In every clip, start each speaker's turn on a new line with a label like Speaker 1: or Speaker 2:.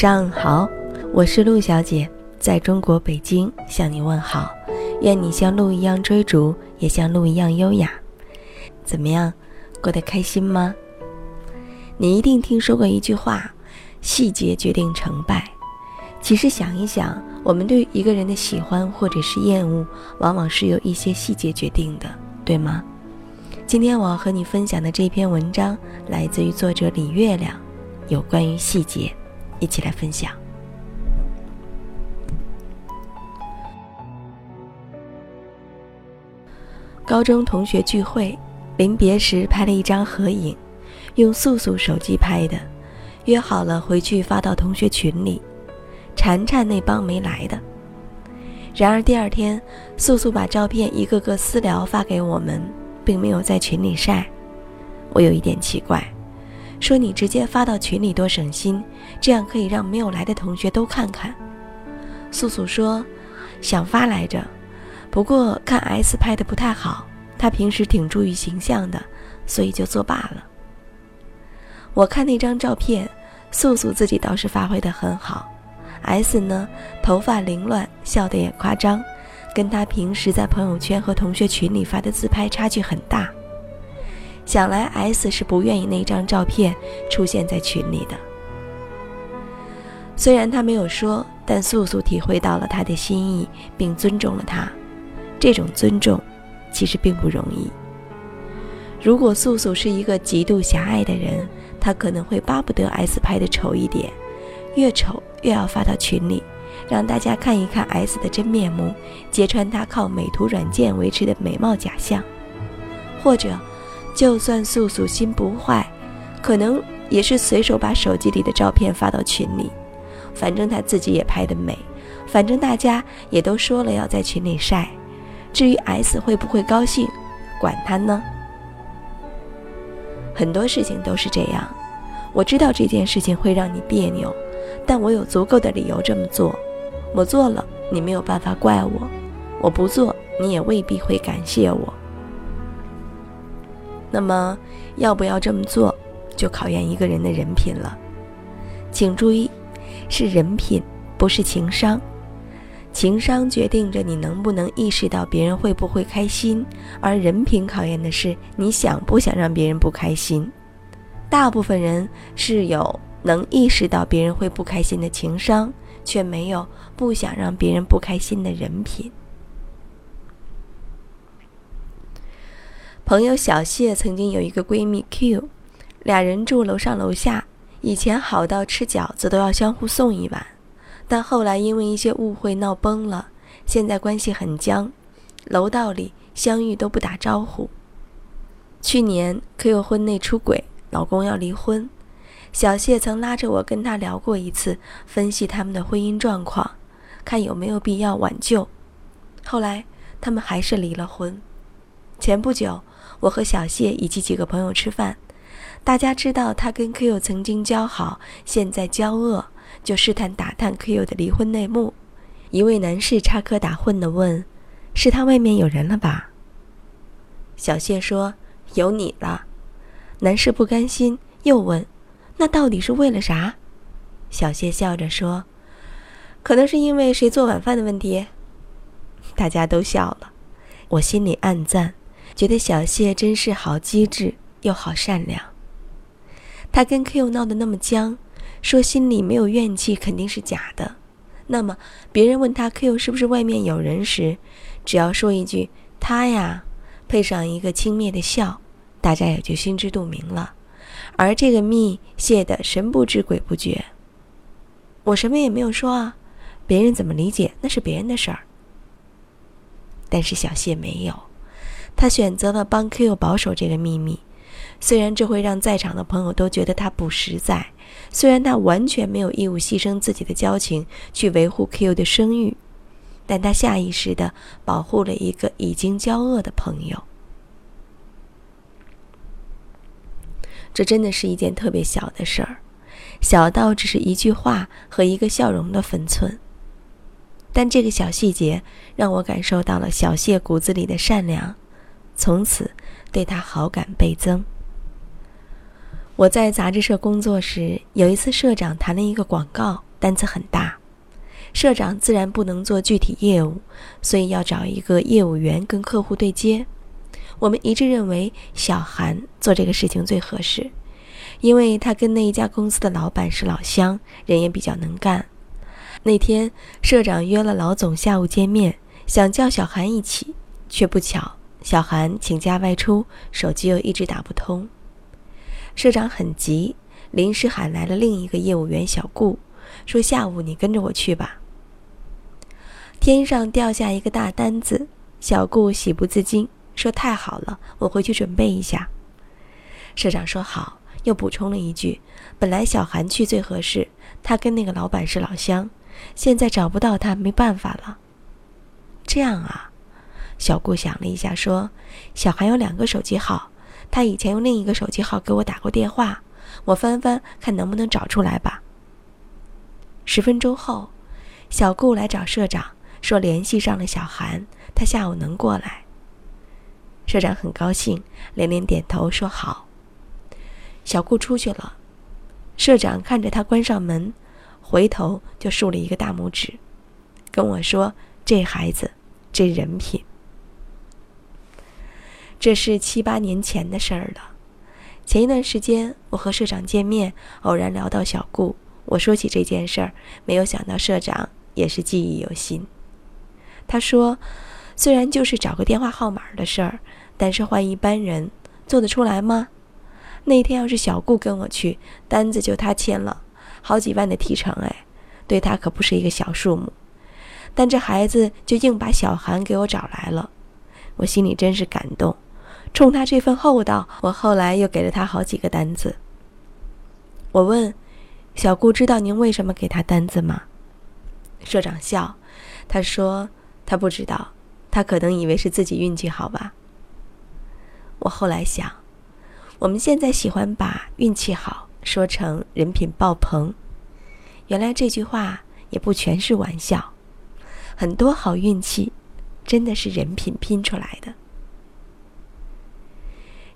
Speaker 1: 上好，我是陆小姐，在中国北京向你问好。愿你像鹿一样追逐，也像鹿一样优雅。怎么样，过得开心吗？你一定听说过一句话：细节决定成败。其实想一想，我们对一个人的喜欢或者是厌恶，往往是由一些细节决定的，对吗？今天我要和你分享的这篇文章，来自于作者李月亮，有关于细节。一起来分享。高中同学聚会，临别时拍了一张合影，用素素手机拍的，约好了回去发到同学群里。馋馋那帮没来的。然而第二天，素素把照片一个个私聊发给我们，并没有在群里晒，我有一点奇怪。说你直接发到群里多省心，这样可以让没有来的同学都看看。素素说，想发来着，不过看 S 拍的不太好，他平时挺注意形象的，所以就作罢了。我看那张照片，素素自己倒是发挥的很好，S 呢，头发凌乱，笑得也夸张，跟他平时在朋友圈和同学群里发的自拍差距很大。想来 S 是不愿意那张照片出现在群里的。虽然他没有说，但素素体会到了他的心意，并尊重了他。这种尊重，其实并不容易。如果素素是一个极度狭隘的人，她可能会巴不得 S 拍的丑一点，越丑越要发到群里，让大家看一看 S 的真面目，揭穿他靠美图软件维持的美貌假象，或者。就算素素心不坏，可能也是随手把手机里的照片发到群里。反正她自己也拍的美，反正大家也都说了要在群里晒。至于 S 会不会高兴，管他呢。很多事情都是这样。我知道这件事情会让你别扭，但我有足够的理由这么做。我做了，你没有办法怪我；我不做，你也未必会感谢我。那么，要不要这么做，就考验一个人的人品了。请注意，是人品，不是情商。情商决定着你能不能意识到别人会不会开心，而人品考验的是你想不想让别人不开心。大部分人是有能意识到别人会不开心的情商，却没有不想让别人不开心的人品。朋友小谢曾经有一个闺蜜 Q，俩人住楼上楼下，以前好到吃饺子都要相互送一碗，但后来因为一些误会闹崩了，现在关系很僵，楼道里相遇都不打招呼。去年 Q 婚内出轨，老公要离婚，小谢曾拉着我跟他聊过一次，分析他们的婚姻状况，看有没有必要挽救。后来他们还是离了婚。前不久。我和小谢以及几个朋友吃饭，大家知道他跟 Q 曾经交好，现在交恶，就试探打探 Q 的离婚内幕。一位男士插科打诨地问：“是他外面有人了吧？”小谢说：“有你了。”男士不甘心，又问：“那到底是为了啥？”小谢笑着说：“可能是因为谁做晚饭的问题。”大家都笑了，我心里暗赞。觉得小谢真是好机智又好善良。他跟 Q 闹得那么僵，说心里没有怨气肯定是假的。那么别人问他 Q 是不是外面有人时，只要说一句“他呀”，配上一个轻蔑的笑，大家也就心知肚明了。而这个密泄得神不知鬼不觉。我什么也没有说啊，别人怎么理解那是别人的事儿。但是小谢没有。他选择了帮 Q 保守这个秘密，虽然这会让在场的朋友都觉得他不实在，虽然他完全没有义务牺牲自己的交情去维护 Q 的声誉，但他下意识地保护了一个已经交恶的朋友。这真的是一件特别小的事儿，小到只是一句话和一个笑容的分寸，但这个小细节让我感受到了小谢骨子里的善良。从此，对他好感倍增。我在杂志社工作时，有一次社长谈了一个广告，单子很大，社长自然不能做具体业务，所以要找一个业务员跟客户对接。我们一致认为小韩做这个事情最合适，因为他跟那一家公司的老板是老乡，人也比较能干。那天社长约了老总下午见面，想叫小韩一起，却不巧小韩请假外出，手机又一直打不通。社长很急，临时喊来了另一个业务员小顾，说：“下午你跟着我去吧。”天上掉下一个大单子，小顾喜不自禁，说：“太好了，我回去准备一下。”社长说：“好。”又补充了一句：“本来小韩去最合适，他跟那个老板是老乡，现在找不到他，没办法了。”这样啊，小顾想了一下，说：“小韩有两个手机号。”他以前用另一个手机号给我打过电话，我翻翻看能不能找出来吧。十分钟后，小顾来找社长，说联系上了小韩，他下午能过来。社长很高兴，连连点头说好。小顾出去了，社长看着他关上门，回头就竖了一个大拇指，跟我说：“这孩子，这人品。”这是七八年前的事儿了。前一段时间，我和社长见面，偶然聊到小顾，我说起这件事儿，没有想到社长也是记忆犹新。他说：“虽然就是找个电话号码的事儿，但是换一般人做得出来吗？那天要是小顾跟我去，单子就他签了，好几万的提成，哎，对他可不是一个小数目。但这孩子就硬把小韩给我找来了，我心里真是感动。”冲他这份厚道，我后来又给了他好几个单子。我问小顾：“知道您为什么给他单子吗？”社长笑，他说：“他不知道，他可能以为是自己运气好吧。”我后来想，我们现在喜欢把运气好说成人品爆棚，原来这句话也不全是玩笑，很多好运气真的是人品拼出来的。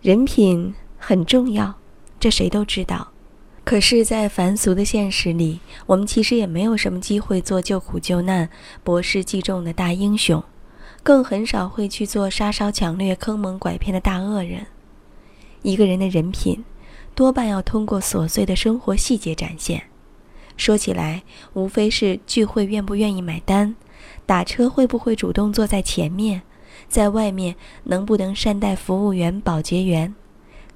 Speaker 1: 人品很重要，这谁都知道。可是，在凡俗的现实里，我们其实也没有什么机会做救苦救难、博施济众的大英雄，更很少会去做杀烧抢掠、坑蒙拐骗的大恶人。一个人的人品，多半要通过琐碎的生活细节展现。说起来，无非是聚会愿不愿意买单，打车会不会主动坐在前面。在外面能不能善待服务员、保洁员？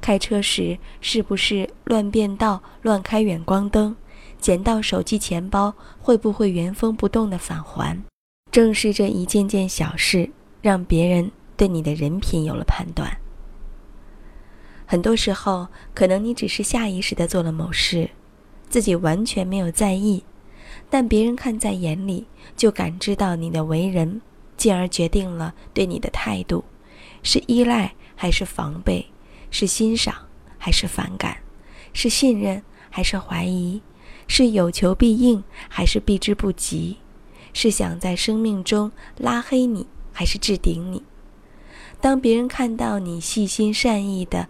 Speaker 1: 开车时是不是乱变道、乱开远光灯？捡到手机、钱包会不会原封不动的返还？正是这一件件小事，让别人对你的人品有了判断。很多时候，可能你只是下意识的做了某事，自己完全没有在意，但别人看在眼里，就感知到你的为人。进而决定了对你的态度，是依赖还是防备，是欣赏还是反感，是信任还是怀疑，是有求必应还是避之不及，是想在生命中拉黑你还是置顶你。当别人看到你细心善意的，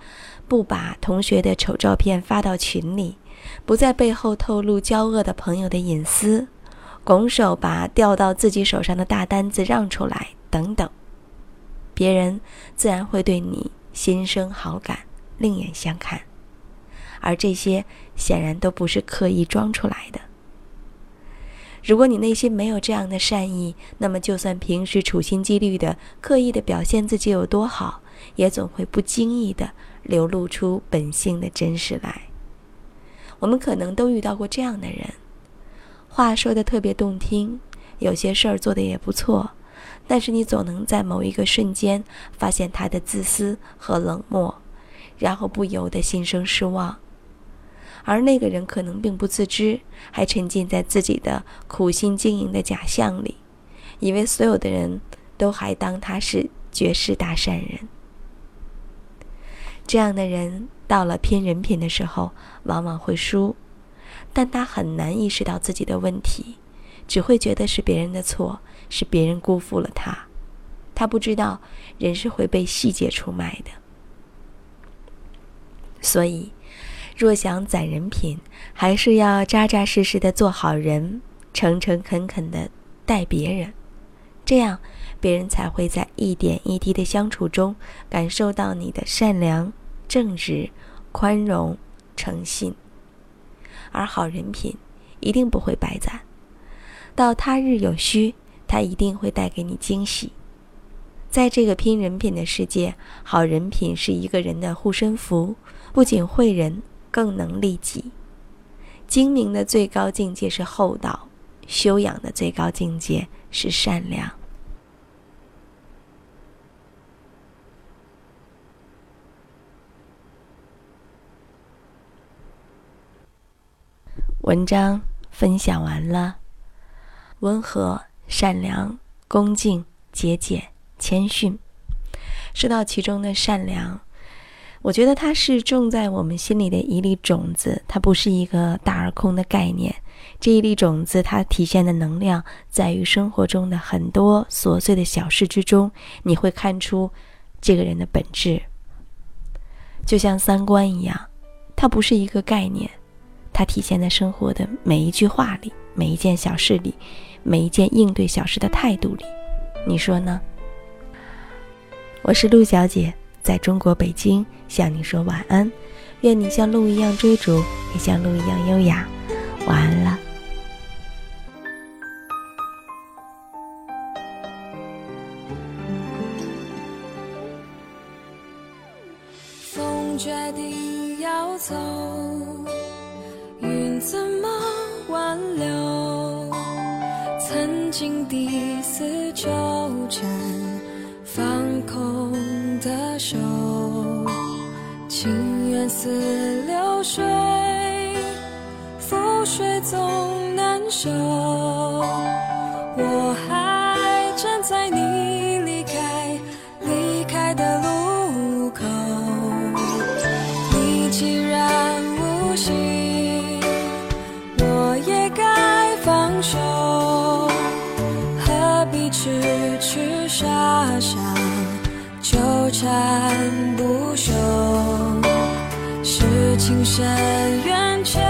Speaker 1: 不把同学的丑照片发到群里，不在背后透露交恶的朋友的隐私。拱手把掉到自己手上的大单子让出来，等等，别人自然会对你心生好感，另眼相看，而这些显然都不是刻意装出来的。如果你内心没有这样的善意，那么就算平时处心积虑的刻意的表现自己有多好，也总会不经意的流露出本性的真实来。我们可能都遇到过这样的人。话说的特别动听，有些事儿做的也不错，但是你总能在某一个瞬间发现他的自私和冷漠，然后不由得心生失望。而那个人可能并不自知，还沉浸在自己的苦心经营的假象里，以为所有的人都还当他是绝世大善人。这样的人到了拼人品的时候，往往会输。但他很难意识到自己的问题，只会觉得是别人的错，是别人辜负了他。他不知道人是会被细节出卖的。所以，若想攒人品，还是要扎扎实实的做好人，诚诚恳恳的待别人，这样别人才会在一点一滴的相处中感受到你的善良、正直、宽容、诚信。而好人品一定不会白攒，到他日有需，他一定会带给你惊喜。在这个拼人品的世界，好人品是一个人的护身符，不仅惠人。更能利己。精明的最高境界是厚道，修养的最高境界是善良。文章分享完了，温和、善良、恭敬、节俭、谦逊，说到其中的善良。我觉得它是种在我们心里的一粒种子，它不是一个大而空的概念。这一粒种子，它体现的能量在于生活中的很多琐碎的小事之中，你会看出这个人的本质。就像三观一样，它不是一个概念，它体现在生活的每一句话里、每一件小事里、每一件应对小事的态度里。你说呢？我是陆小姐。在中国北京向你说晚安，愿你像鹿一样追逐，也像鹿一样优雅。晚安了。
Speaker 2: 手。我还站在你离开离开的路口，你既然无心，我也该放手，何必痴痴傻傻？纠缠不休，是情深缘浅，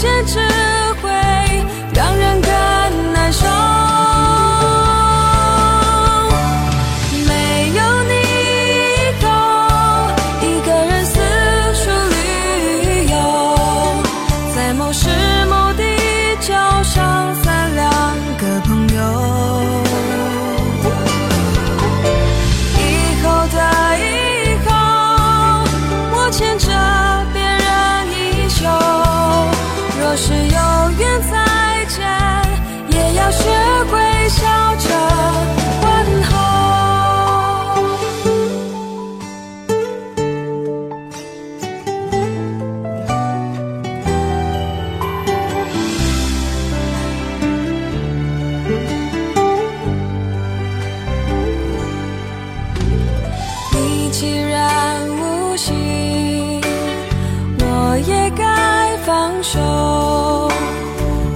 Speaker 2: 坚持放手，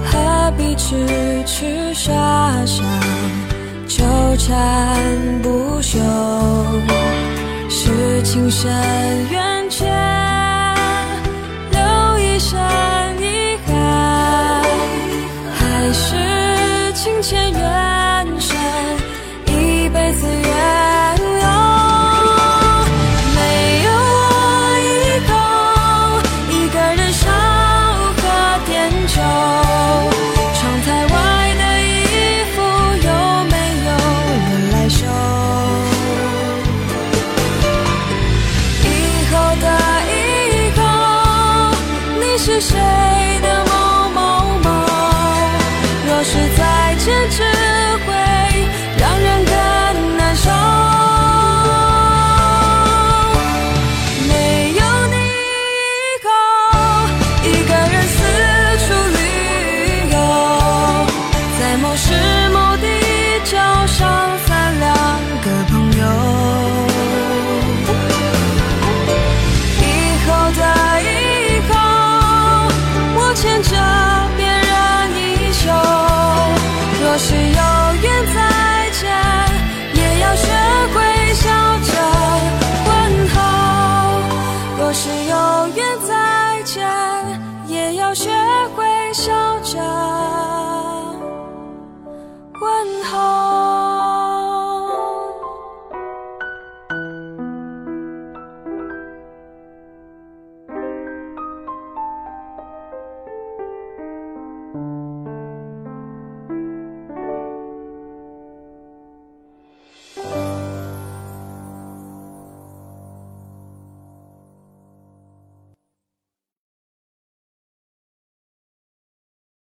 Speaker 2: 何必痴痴傻傻纠缠不休，是情深缘浅，